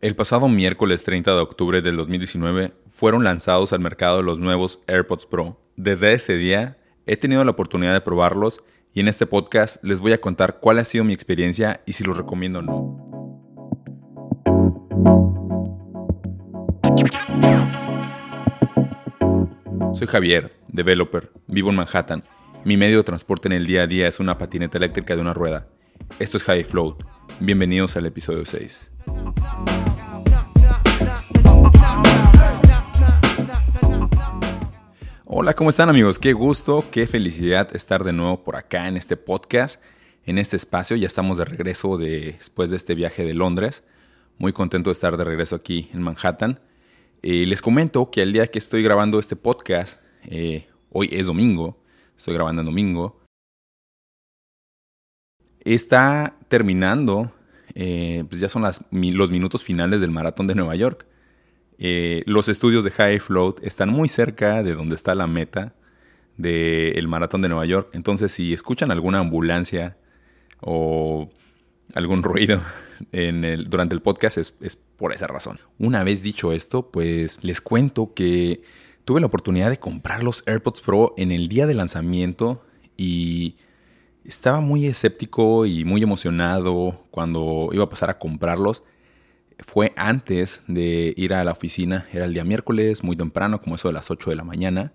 El pasado miércoles 30 de octubre del 2019 fueron lanzados al mercado los nuevos AirPods Pro. Desde ese día he tenido la oportunidad de probarlos y en este podcast les voy a contar cuál ha sido mi experiencia y si los recomiendo o no. Soy Javier, developer, vivo en Manhattan. Mi medio de transporte en el día a día es una patineta eléctrica de una rueda. Esto es High Float. Bienvenidos al episodio 6. Hola, ¿cómo están amigos? Qué gusto, qué felicidad estar de nuevo por acá en este podcast, en este espacio. Ya estamos de regreso después de este viaje de Londres. Muy contento de estar de regreso aquí en Manhattan. Eh, les comento que el día que estoy grabando este podcast, eh, hoy es domingo, estoy grabando en domingo, está terminando, eh, pues ya son los minutos finales del maratón de Nueva York. Eh, los estudios de High Float están muy cerca de donde está la meta del maratón de Nueva York. Entonces, si escuchan alguna ambulancia o algún ruido durante el podcast, es, es por esa razón. Una vez dicho esto, pues les cuento que tuve la oportunidad de comprar los AirPods Pro en el día de lanzamiento y estaba muy escéptico y muy emocionado cuando iba a pasar a comprarlos fue antes de ir a la oficina, era el día miércoles, muy temprano, como eso de las 8 de la mañana,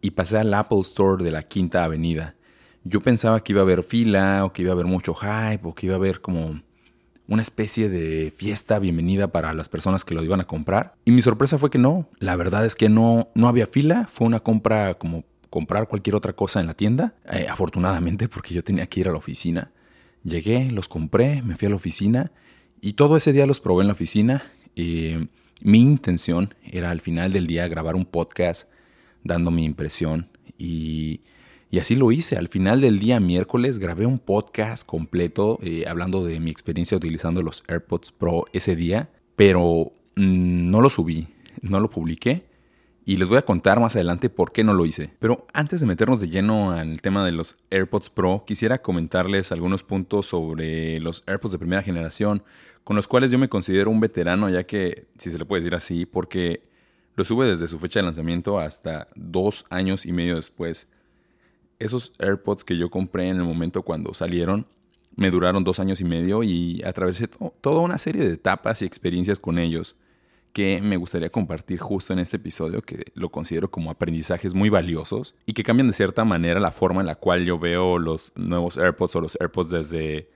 y pasé al Apple Store de la Quinta Avenida. Yo pensaba que iba a haber fila, o que iba a haber mucho hype, o que iba a haber como una especie de fiesta bienvenida para las personas que lo iban a comprar. Y mi sorpresa fue que no, la verdad es que no, no había fila, fue una compra como comprar cualquier otra cosa en la tienda, eh, afortunadamente porque yo tenía que ir a la oficina. Llegué, los compré, me fui a la oficina y todo ese día los probé en la oficina. Mi intención era al final del día grabar un podcast dando mi impresión y, así lo hice. Al final del día miércoles grabé un podcast completo eh, hablando de mi experiencia utilizando los AirPods Pro ese día, pero mm, no lo subí, no lo publiqué y les voy a contar más adelante por qué no lo hice. Pero antes de meternos de lleno al tema de los AirPods Pro, quisiera comentarles algunos puntos sobre los AirPods de primera generación, con los cuales yo me considero un veterano, ya que, si se le puede decir así, porque los sube desde su fecha de lanzamiento hasta dos años y medio después. Esos AirPods que yo compré en el momento cuando salieron, me duraron dos años y medio y atravesé toda una serie de etapas y experiencias con ellos que me gustaría compartir justo en este episodio, que lo considero como aprendizajes muy valiosos y que cambian de cierta manera la forma en la cual yo veo los nuevos AirPods o los AirPods desde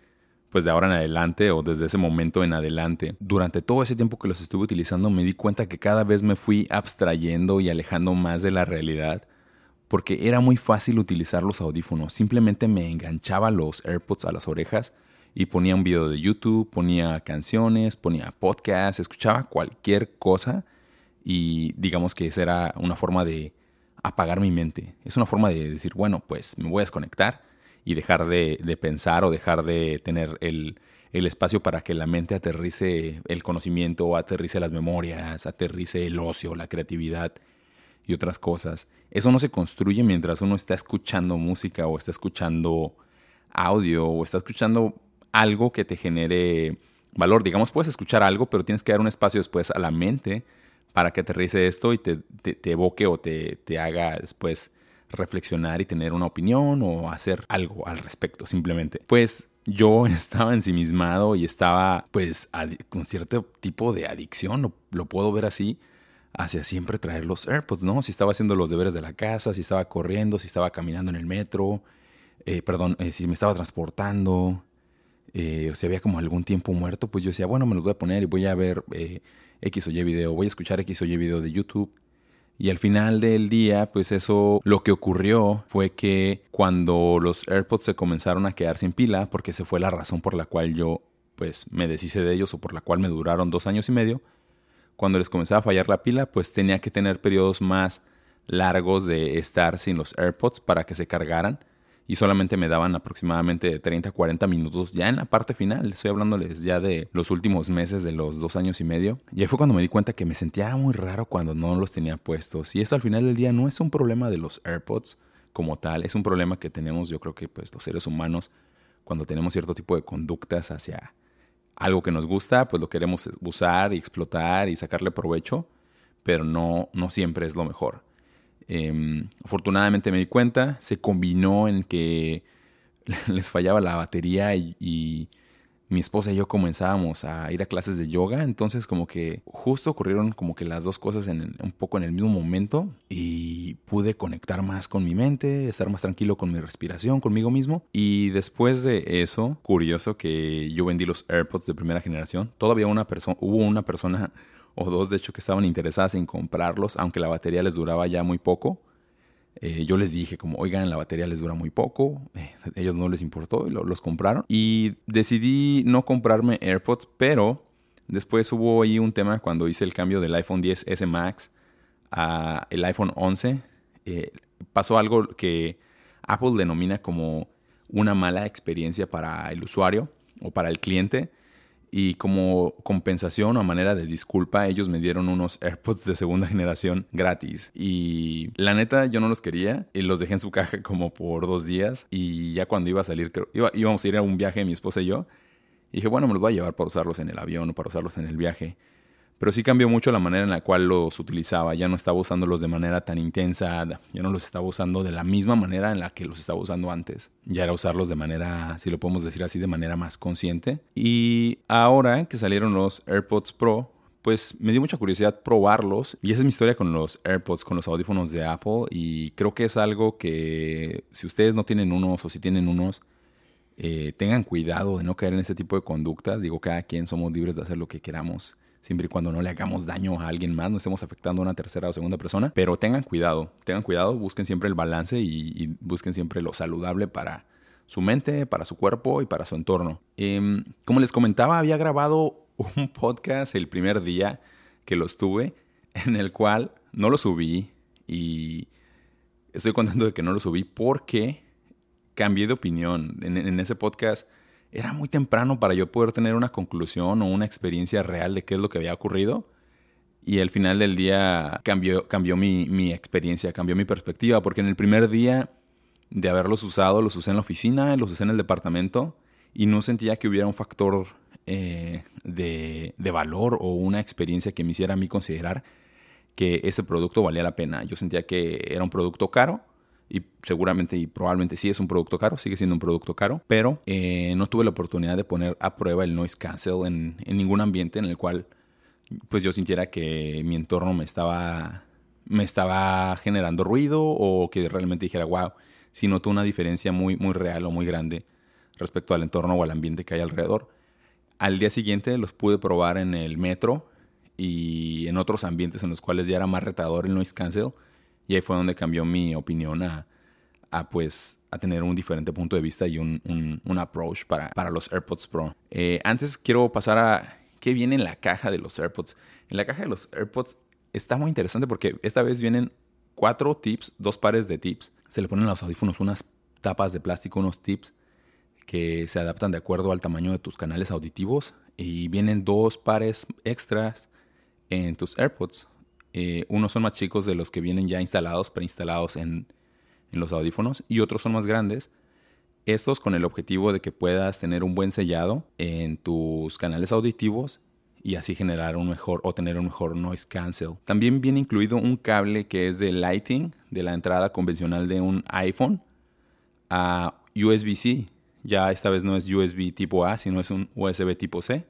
pues de ahora en adelante o desde ese momento en adelante. Durante todo ese tiempo que los estuve utilizando me di cuenta que cada vez me fui abstrayendo y alejando más de la realidad porque era muy fácil utilizar los audífonos. Simplemente me enganchaba los AirPods a las orejas y ponía un video de YouTube, ponía canciones, ponía podcasts, escuchaba cualquier cosa y digamos que esa era una forma de apagar mi mente. Es una forma de decir, bueno, pues me voy a desconectar y dejar de, pensar o dejar de tener el, el, espacio para que la mente aterrice el conocimiento, aterrice las memorias, aterrice el ocio, la creatividad y otras cosas. Eso no se construye mientras uno está escuchando música o está escuchando audio o está escuchando algo que te genere valor. Digamos, puedes escuchar algo, pero tienes que dar un espacio después a la mente para que aterrice esto y te, evoque o te, te, haga después reflexionar y tener una opinión o hacer algo al respecto, simplemente. Pues yo estaba ensimismado y estaba pues con cierto tipo de adicción, lo, puedo ver así, hacia siempre traer los AirPods, ¿no? Si estaba haciendo los deberes de la casa, si estaba corriendo, si estaba caminando en el metro, eh, perdón, eh, si me estaba transportando, eh, o si había como algún tiempo muerto, pues yo decía, bueno, me los voy a poner y voy a ver eh, X o Y video, voy a escuchar X o Y video de YouTube. Y al final del día, pues eso, lo que ocurrió fue que cuando los AirPods se comenzaron a quedar sin pila, porque esa fue la razón por la cual yo, pues, me deshice de ellos o por la cual me duraron dos años y medio, cuando les comenzaba a fallar la pila, pues tenía que tener periodos más largos de estar sin los AirPods para que se cargaran y solamente me daban aproximadamente 30 40 minutos ya en la parte final. Estoy hablándoles ya de los últimos meses de los dos años y medio. Y ahí fue cuando me di cuenta que me sentía muy raro cuando no los tenía puestos. Y eso al final del día no es un problema de los AirPods como tal, es un problema que tenemos yo creo que pues los seres humanos cuando tenemos cierto tipo de conductas hacia algo que nos gusta, pues lo queremos usar y explotar y sacarle provecho, pero no, no siempre es lo mejor. Em, afortunadamente me di cuenta, se combinó en que les fallaba la batería y mi esposa y yo comenzábamos a ir a clases de yoga, entonces como que justo ocurrieron como que las dos cosas en, un poco en el mismo momento y pude conectar más con mi mente, estar más tranquilo con mi respiración, conmigo mismo. Y después de eso, curioso que yo vendí los AirPods de primera generación, todavía una persona, hubo una persona o dos de hecho que estaban interesadas en comprarlos, aunque la batería les duraba ya muy poco. Eh, yo les dije como, oigan, la batería les dura muy poco, eh, ellos no les importó y los compraron. Y decidí no comprarme AirPods, pero después hubo ahí un tema cuando hice el cambio del iPhone 10S Max a el iPhone 11. Eh, pasó algo que Apple denomina como una mala experiencia para el usuario o para el cliente y como compensación o manera de disculpa, ellos me dieron unos AirPods de segunda generación gratis. Y la neta, yo no los quería y los dejé en su caja como por dos días. Y ya cuando iba a salir, creo, íbamos a ir a un viaje, mi esposa y yo. Y dije, bueno, me los voy a llevar para usarlos en el avión o para usarlos en el viaje. Pero sí cambió mucho la manera en la cual los utilizaba. Ya no estaba usándolos de manera tan intensa, ya no los estaba usando de la misma manera en la que los estaba usando antes. Ya era usarlos de manera, si lo podemos decir así, de manera más consciente. Y ahora que salieron los AirPods Pro, pues me dio mucha curiosidad probarlos. Y esa es mi historia con los AirPods, con los audífonos de Apple. Y creo que es algo que si ustedes no tienen unos o si tienen unos, eh, tengan cuidado de no caer en ese tipo de conductas. Digo, cada quien somos libres de hacer lo que queramos siempre y cuando no le hagamos daño a alguien más, no estemos afectando a una tercera o segunda persona. Pero tengan cuidado, tengan cuidado, busquen siempre el balance y, busquen siempre lo saludable para su mente, para su cuerpo y para su entorno. Em, como les comentaba, había grabado un podcast el primer día que los tuve, en el cual no lo subí y estoy contento de que no lo subí porque cambié de opinión. en ese podcast era muy temprano para yo poder tener una conclusión o una experiencia real de qué es lo que había ocurrido. Y al final del día cambió, cambió mi, experiencia, cambió mi perspectiva, porque en el primer día de haberlos usado, los usé en la oficina, los usé en el departamento y no sentía que hubiera un factor eh, de, de, valor o una experiencia que me hiciera a mí considerar que ese producto valía la pena. Yo sentía que era un producto caro y seguramente y probablemente sí es un producto caro, sigue siendo un producto caro, pero eh, no tuve la oportunidad de poner a prueba el noise cancel en, en, ningún ambiente en el cual pues yo sintiera que mi entorno me estaba, me estaba generando ruido o que realmente dijera, wow, si noto una diferencia muy, muy real o muy grande respecto al entorno o al ambiente que hay alrededor. Al día siguiente los pude probar en el metro y en otros ambientes en los cuales ya era más retador el noise cancel y ahí fue donde cambió mi opinión a, pues a tener un diferente punto de vista y un, un, approach para, para, los AirPods Pro. Eh, antes quiero pasar a qué viene en la caja de los AirPods. En la caja de los AirPods está muy interesante porque esta vez vienen cuatro tips, dos pares de tips. Se le ponen a los audífonos unas tapas de plástico, unos tips que se adaptan de acuerdo al tamaño de tus canales auditivos y vienen dos pares extras en tus AirPods. Eh, unos son más chicos de los que vienen ya instalados, preinstalados en, en los audífonos, y otros son más grandes. Estos con el objetivo de que puedas tener un buen sellado en tus canales auditivos y así generar un mejor o tener un mejor noise cancel. También viene incluido un cable que es de lighting de la entrada convencional de un iPhone a USB-C. Ya esta vez no es USB tipo A, sino es un USB tipo C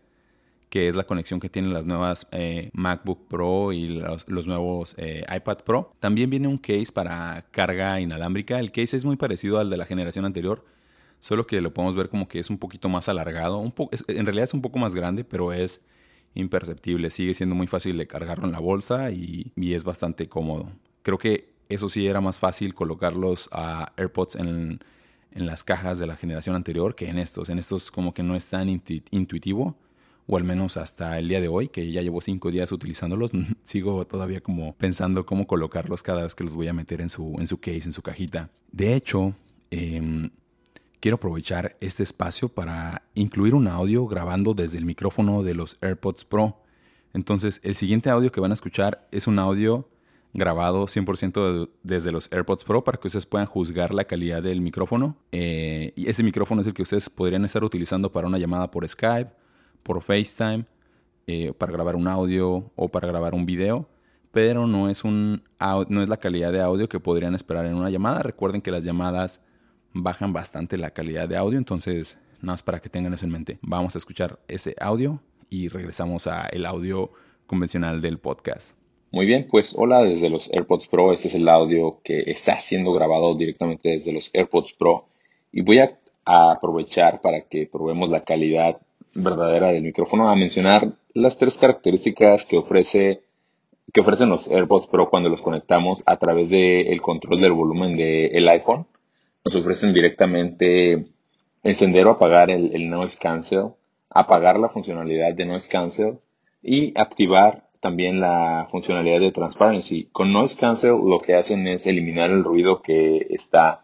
que es la conexión que tienen las nuevas eh, MacBook Pro y los, nuevos eh, iPad Pro. También viene un case para carga inalámbrica. El case es muy parecido al de la generación anterior, solo que lo podemos ver como que es un poquito más alargado. Un en realidad es un poco más grande, pero es imperceptible. Sigue siendo muy fácil de cargarlo en la bolsa y, es bastante cómodo. Creo que eso sí era más fácil colocarlos a AirPods en, en las cajas de la generación anterior que en estos. En estos como que no es tan intuitivo o al menos hasta el día de hoy, que ya llevo cinco días utilizándolos, sigo todavía como pensando cómo colocarlos cada vez que los voy a meter en su, en su case, en su cajita. De hecho, em, quiero aprovechar este espacio para incluir un audio grabando desde el micrófono de los AirPods Pro. Entonces, el siguiente audio que van a escuchar es un audio grabado 100% desde los AirPods Pro para que ustedes puedan juzgar la calidad del micrófono. Eh, y ese micrófono es el que ustedes podrían estar utilizando para una llamada por Skype por FaceTime eh, para grabar un audio o para grabar un video, pero no es, un, no es la calidad de audio que podrían esperar en una llamada. Recuerden que las llamadas bajan bastante la calidad de audio, entonces nada más para que tengan eso en mente. Vamos a escuchar ese audio y regresamos a el audio convencional del podcast. Muy bien, pues hola desde los AirPods Pro. Este es el audio que está siendo grabado directamente desde los AirPods Pro. Y voy a, aprovechar para que probemos la calidad verdadera del micrófono a mencionar las tres características que ofrece que ofrecen los AirPods Pro cuando los conectamos a través del control del volumen del iPhone. Nos ofrecen directamente encender o apagar el, el noise cancel, apagar la funcionalidad de noise cancel y activar también la funcionalidad de transparency. Con noise cancel lo que hacen es eliminar el ruido que está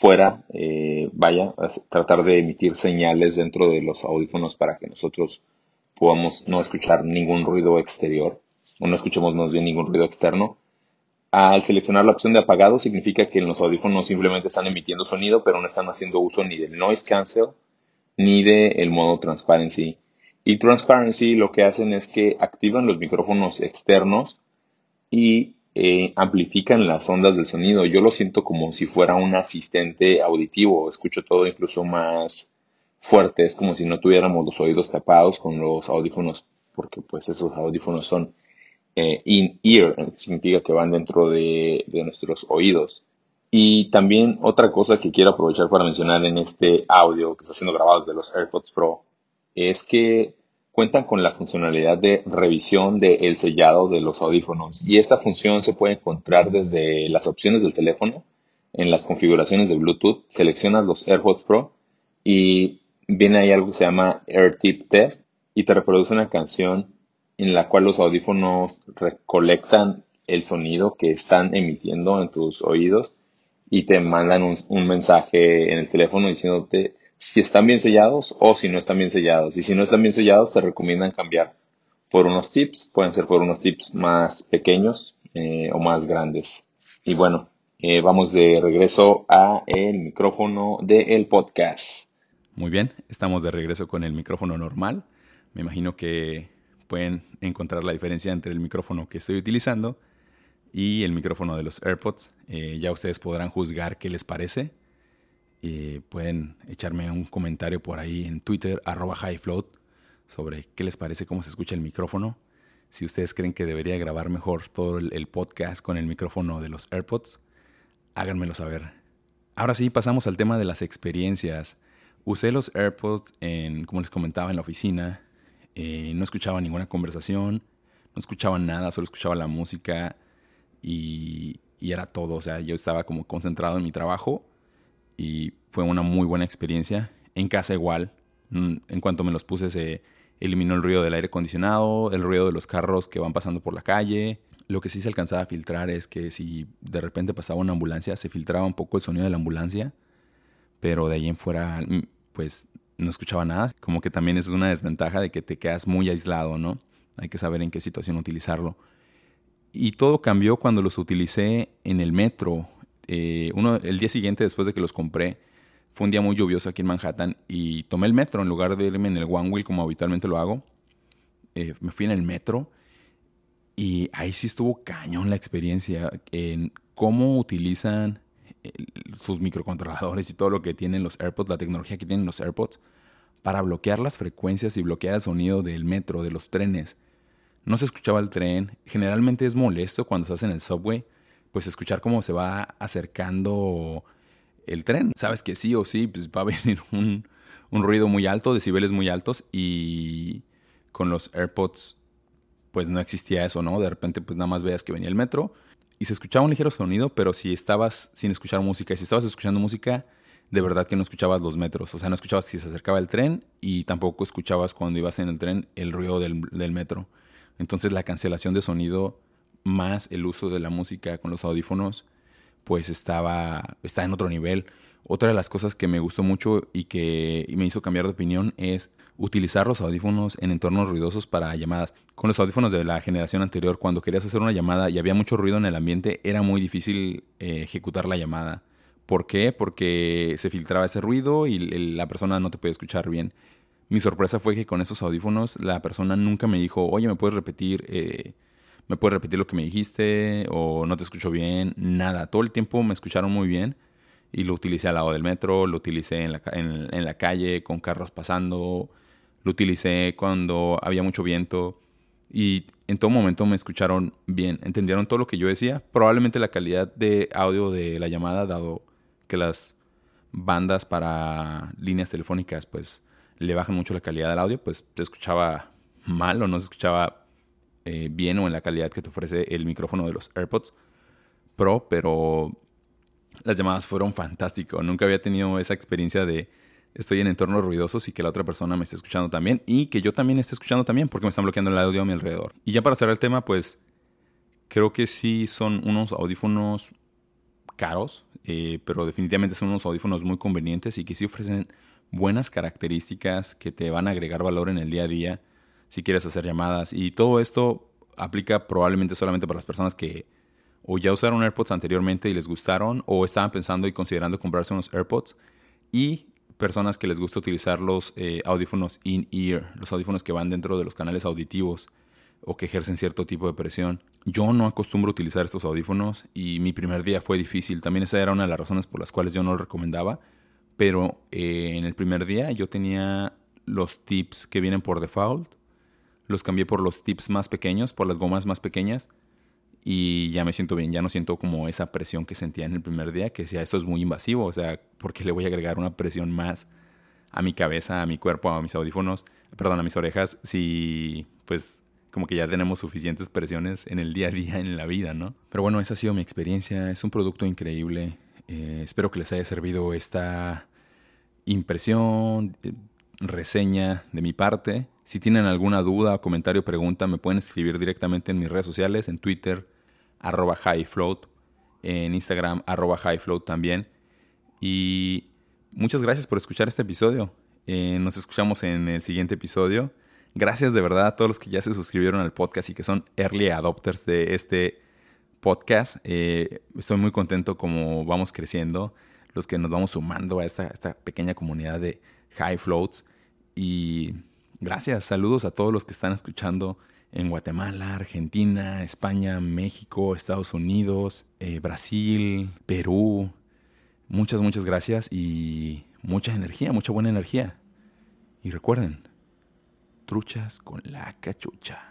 fuera, eh, vaya, tratar de emitir señales dentro de los audífonos para que nosotros podamos no escuchar ningún ruido exterior o no escuchemos más bien ningún ruido externo. Al seleccionar la opción de apagado significa que los audífonos simplemente están emitiendo sonido pero no están haciendo uso ni del noise cancel ni del modo transparency y Transparency lo que hacen es que activan los micrófonos externos y eh, amplifican las ondas del sonido. Yo lo siento como si fuera un asistente auditivo. Escucho todo incluso más fuerte. Es como si no tuviéramos los oídos tapados con los audífonos, porque pues esos audífonos son eh, in-ear, significa que van dentro de, de nuestros oídos. Y también otra cosa que quiero aprovechar para mencionar en este audio que está siendo grabado de los AirPods Pro es que cuentan con la funcionalidad de revisión del sellado de los audífonos. Y esta función se puede encontrar desde las opciones del teléfono en las configuraciones de Bluetooth, seleccionas los AirPods Pro y viene ahí algo que se llama AirTip Test y te reproduce una canción en la cual los audífonos recolectan el sonido que están emitiendo en tus oídos y te mandan un, un mensaje en el teléfono diciéndote si están bien sellados o si no están bien sellados. Y si no están bien sellados, te recomiendan cambiar por unos tips. Pueden ser por unos tips más pequeños eh, o más grandes. Y bueno, eh, vamos de regreso a el micrófono del podcast. Muy bien, estamos de regreso con el micrófono normal. Me imagino que pueden encontrar la diferencia entre el micrófono que estoy utilizando y el micrófono de los AirPods. Eh, ya ustedes podrán juzgar qué les parece pueden echarme un comentario por ahí en Twitter, arroba highfloat, sobre qué les parece, cómo se escucha el micrófono. Si ustedes creen que debería grabar mejor todo el, podcast con el micrófono de los AirPods, háganmelo saber. Ahora sí, pasamos al tema de las experiencias. Usé los AirPods, en, como les comentaba, en la oficina. Eh, no escuchaba ninguna conversación, no escuchaba nada, solo escuchaba la música y, y era todo. O sea, yo estaba como concentrado en mi trabajo y fue una muy buena experiencia. En casa igual, mm, en cuanto me los puse se eliminó el ruido del aire acondicionado, el ruido de los carros que van pasando por la calle. Lo que sí se alcanzaba a filtrar es que si de repente pasaba una ambulancia, se filtraba un poco el sonido de la ambulancia, pero de ahí en fuera, mm, pues no escuchaba nada. Como que también es una desventaja de que te quedas muy aislado, ¿no? Hay que saber en qué situación utilizarlo. Y todo cambió cuando los utilicé en el metro eh, uno, el día siguiente, después de que los compré, fue un día muy lluvioso aquí en Manhattan y tomé el metro en lugar de irme en el One Wheel como habitualmente lo hago. Eh, me fui en el metro y ahí sí estuvo cañón la experiencia en cómo utilizan eh, sus microcontroladores y todo lo que tienen los AirPods, la tecnología que tienen los AirPods, para bloquear las frecuencias y bloquear el sonido del metro, de los trenes. No se escuchaba el tren. Generalmente es molesto cuando se hace en el subway pues escuchar cómo se va acercando el tren. Sabes que sí o sí, pues va a venir un, ruido muy alto, decibeles muy altos y con los AirPods pues no existía eso, ¿no? De repente pues nada más veas que venía el metro y se escuchaba un ligero sonido, pero si estabas sin escuchar música y si estabas escuchando música, de verdad que no escuchabas los metros, o sea, no escuchabas si se acercaba el tren y tampoco escuchabas cuando ibas en el tren el ruido del, del metro. Entonces la cancelación de sonido más el uso de la música con los audífonos, pues estaba, está en otro nivel. Otra de las cosas que me gustó mucho y que me hizo cambiar de opinión es utilizar los audífonos en entornos ruidosos para llamadas. Con los audífonos de la generación anterior, cuando querías hacer una llamada y había mucho ruido en el ambiente, era muy difícil eh, ejecutar la llamada. ¿Por qué? Porque se filtraba ese ruido y la persona no te podía escuchar bien. Mi sorpresa fue que con esos audífonos la persona nunca me dijo, oye, ¿me puedes repetir? Eh, ¿Me puedes repetir lo que me dijiste? ¿O no te escucho bien? Nada. Todo el tiempo me escucharon muy bien y lo utilicé al lado del metro, lo utilicé en la, en la calle, con carros pasando, lo utilicé cuando había mucho viento y en todo momento me escucharon bien, entendieron todo lo que yo decía. Probablemente la calidad de audio de la llamada, dado que las bandas para líneas telefónicas pues le bajan mucho la calidad del audio, pues se escuchaba mal o no se escuchaba eh, bien o en la calidad que te ofrece el micrófono de los AirPods Pro, pero las llamadas fueron fantásticas. Nunca había tenido esa experiencia de estoy en entornos ruidosos y que la otra persona me esté escuchando también y que yo también esté escuchando también porque me están bloqueando el audio a mi alrededor. Y ya para cerrar el tema, pues creo que sí son unos audífonos caros, eh, pero definitivamente son unos audífonos muy convenientes y que sí ofrecen buenas características que te van a agregar valor en el día a día si quieres hacer llamadas. Y todo esto aplica probablemente solamente para las personas que o ya usaron AirPods anteriormente y les gustaron o estaban pensando y considerando comprarse unos AirPods y personas que les gusta utilizar los eh, audífonos in-ear, los audífonos que van dentro de los canales auditivos o que ejercen cierto tipo de presión. Yo no acostumbro utilizar estos audífonos y mi primer día fue difícil. También esa era una de las razones por las cuales yo no lo recomendaba. Pero eh, en el primer día yo tenía los tips que vienen por default. Los cambié por los tips más pequeños, por las gomas más pequeñas y ya me siento bien, ya no siento como esa presión que sentía en el primer día, que decía, esto es muy invasivo, o sea, ¿por qué le voy a agregar una presión más a mi cabeza, a mi cuerpo, a mis audífonos, perdón, a mis orejas, si pues como que ya tenemos suficientes presiones en el día a día en la vida, ¿no? Pero bueno, esa ha sido mi experiencia, es un producto increíble, eh, espero que les haya servido esta impresión, eh, reseña de mi parte. Si tienen alguna duda, comentario, pregunta, me pueden escribir directamente en mis redes sociales, en Twitter, arroba highfloat, en Instagram, arroba highfloat también. Y muchas gracias por escuchar este episodio. Eh, nos escuchamos en el siguiente episodio. Gracias de verdad a todos los que ya se suscribieron al podcast y que son early adopters de este podcast. Eh, estoy muy contento como vamos creciendo, los que nos vamos sumando a esta, esta pequeña comunidad de high floats. Y gracias, saludos a todos los que están escuchando en Guatemala, Argentina, España, México, Estados Unidos, eh, Brasil, Perú. Muchas, muchas gracias y mucha energía, mucha buena energía. Y recuerden, truchas con la cachucha.